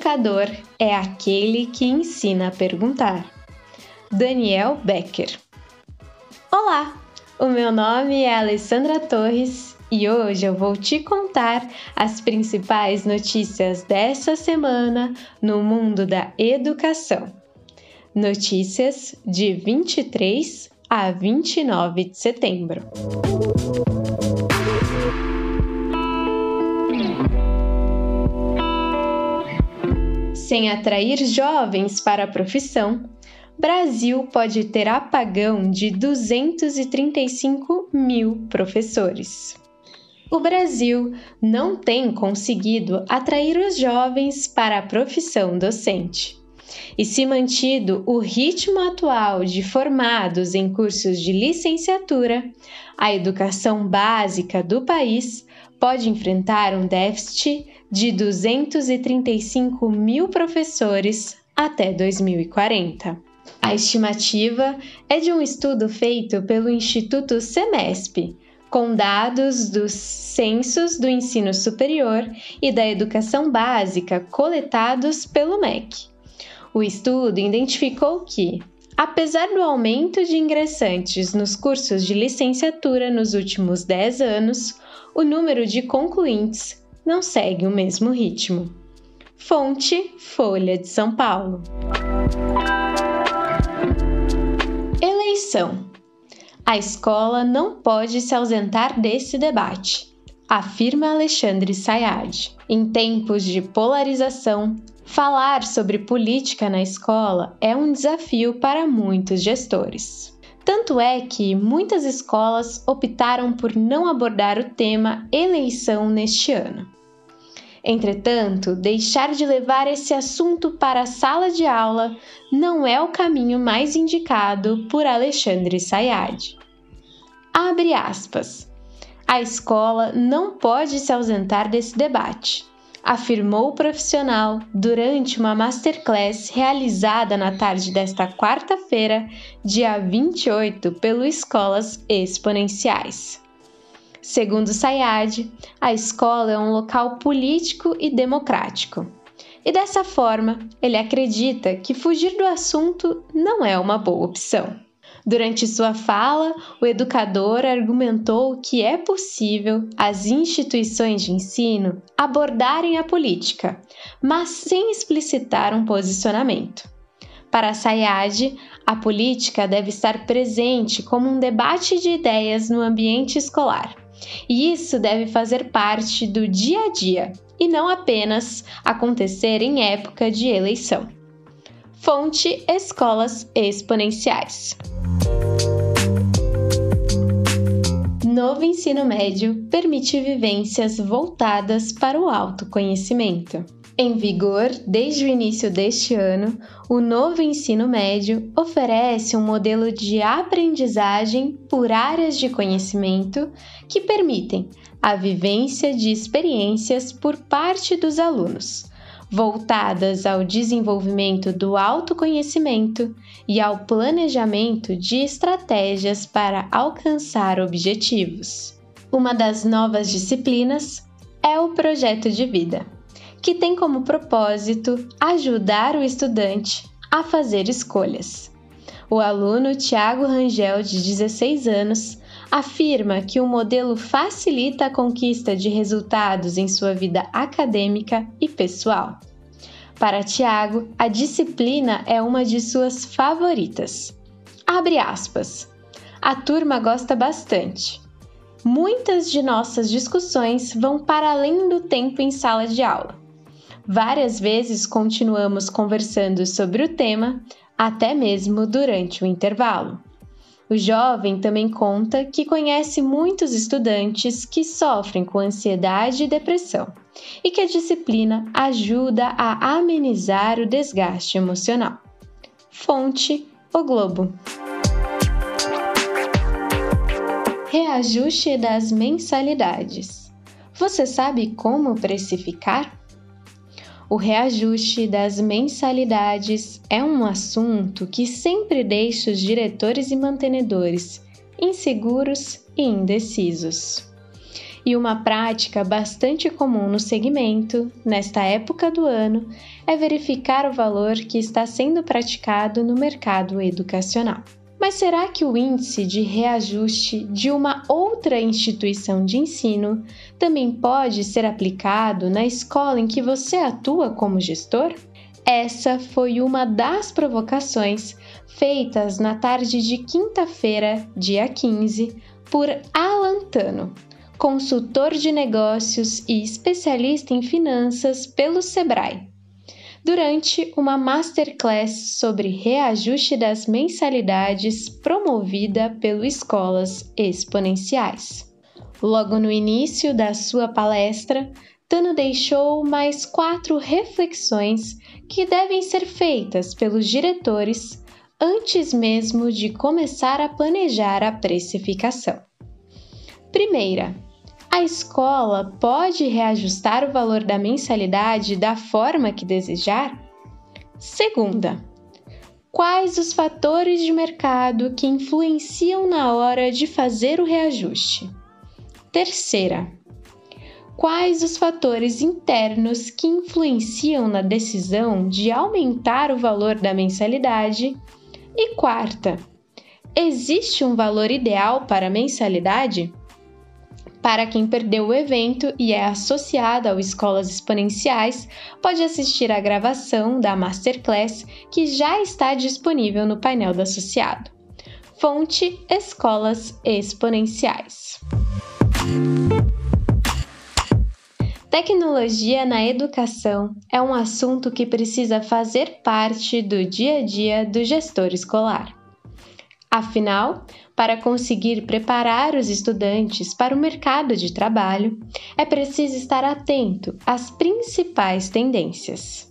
educador é aquele que ensina a perguntar. Daniel Becker. Olá, o meu nome é Alessandra Torres e hoje eu vou te contar as principais notícias dessa semana no mundo da educação. Notícias de 23 a 29 de setembro. Sem atrair jovens para a profissão, Brasil pode ter apagão de 235 mil professores. O Brasil não tem conseguido atrair os jovens para a profissão docente. E se mantido o ritmo atual de formados em cursos de licenciatura, a educação básica do país pode enfrentar um déficit de 235 mil professores até 2040. A estimativa é de um estudo feito pelo Instituto Semesp, com dados dos censos do ensino superior e da educação básica coletados pelo MEC. O estudo identificou que, apesar do aumento de ingressantes nos cursos de licenciatura nos últimos 10 anos, o número de concluintes não segue o mesmo ritmo. Fonte Folha de São Paulo. Eleição. A escola não pode se ausentar desse debate, afirma Alexandre Sayad. Em tempos de polarização, falar sobre política na escola é um desafio para muitos gestores. Tanto é que muitas escolas optaram por não abordar o tema eleição neste ano. Entretanto, deixar de levar esse assunto para a sala de aula não é o caminho mais indicado por Alexandre Sayad. Abre aspas. A escola não pode se ausentar desse debate afirmou o profissional durante uma masterclass realizada na tarde desta quarta-feira, dia 28, pelo Escolas Exponenciais. Segundo Sayad, a escola é um local político e democrático. E dessa forma, ele acredita que fugir do assunto não é uma boa opção. Durante sua fala, o educador argumentou que é possível as instituições de ensino abordarem a política, mas sem explicitar um posicionamento. Para Sayad, a política deve estar presente como um debate de ideias no ambiente escolar. E isso deve fazer parte do dia a dia e não apenas acontecer em época de eleição. Fonte Escolas Exponenciais. Ensino médio permite vivências voltadas para o autoconhecimento. Em vigor desde o início deste ano, o novo ensino médio oferece um modelo de aprendizagem por áreas de conhecimento que permitem a vivência de experiências por parte dos alunos, voltadas ao desenvolvimento do autoconhecimento e ao planejamento de estratégias para alcançar objetivos. Uma das novas disciplinas é o projeto de vida, que tem como propósito ajudar o estudante a fazer escolhas. O aluno Tiago Rangel, de 16 anos, afirma que o modelo facilita a conquista de resultados em sua vida acadêmica e pessoal. Para Tiago, a disciplina é uma de suas favoritas. Abre aspas. A turma gosta bastante. Muitas de nossas discussões vão para além do tempo em sala de aula. Várias vezes continuamos conversando sobre o tema, até mesmo durante o intervalo. O jovem também conta que conhece muitos estudantes que sofrem com ansiedade e depressão e que a disciplina ajuda a amenizar o desgaste emocional. Fonte: O Globo. Reajuste das mensalidades. Você sabe como precificar? O reajuste das mensalidades é um assunto que sempre deixa os diretores e mantenedores inseguros e indecisos. E uma prática bastante comum no segmento, nesta época do ano, é verificar o valor que está sendo praticado no mercado educacional. Mas será que o índice de reajuste de uma outra instituição de ensino também pode ser aplicado na escola em que você atua como gestor? Essa foi uma das provocações feitas na tarde de quinta-feira, dia 15, por Alan Tano, consultor de negócios e especialista em finanças pelo Sebrae durante uma masterclass sobre reajuste das mensalidades promovida pelo Escolas Exponenciais. Logo no início da sua palestra, Tano deixou mais quatro reflexões que devem ser feitas pelos diretores antes mesmo de começar a planejar a precificação. Primeira, a escola pode reajustar o valor da mensalidade da forma que desejar? Segunda, quais os fatores de mercado que influenciam na hora de fazer o reajuste? Terceira, quais os fatores internos que influenciam na decisão de aumentar o valor da mensalidade? E quarta, existe um valor ideal para a mensalidade? Para quem perdeu o evento e é associado ao Escolas Exponenciais, pode assistir à gravação da Masterclass que já está disponível no painel do associado. Fonte Escolas Exponenciais. Tecnologia na educação é um assunto que precisa fazer parte do dia a dia do gestor escolar. Afinal, para conseguir preparar os estudantes para o mercado de trabalho, é preciso estar atento às principais tendências.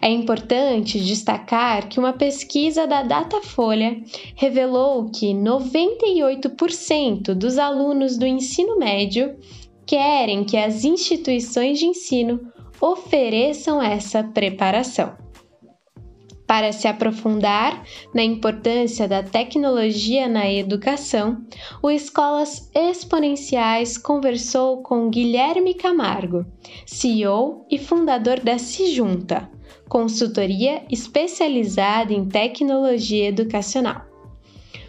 É importante destacar que uma pesquisa da Datafolha revelou que 98% dos alunos do ensino médio querem que as instituições de ensino ofereçam essa preparação para se aprofundar na importância da tecnologia na educação, o Escolas Exponenciais conversou com Guilherme Camargo, CEO e fundador da Sijunta, consultoria especializada em tecnologia educacional.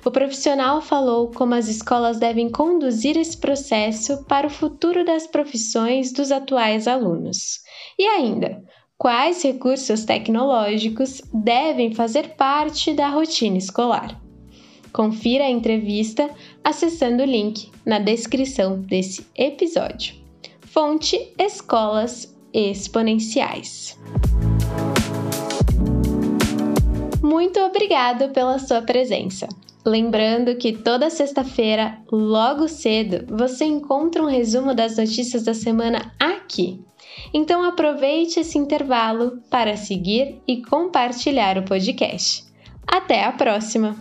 O profissional falou como as escolas devem conduzir esse processo para o futuro das profissões dos atuais alunos. E ainda, quais recursos tecnológicos devem fazer parte da rotina escolar. Confira a entrevista acessando o link na descrição desse episódio. Fonte Escolas Exponenciais. Muito obrigado pela sua presença. Lembrando que toda sexta-feira, logo cedo, você encontra um resumo das notícias da semana aqui então aproveite esse intervalo para seguir e compartilhar o podcast. Até a próxima!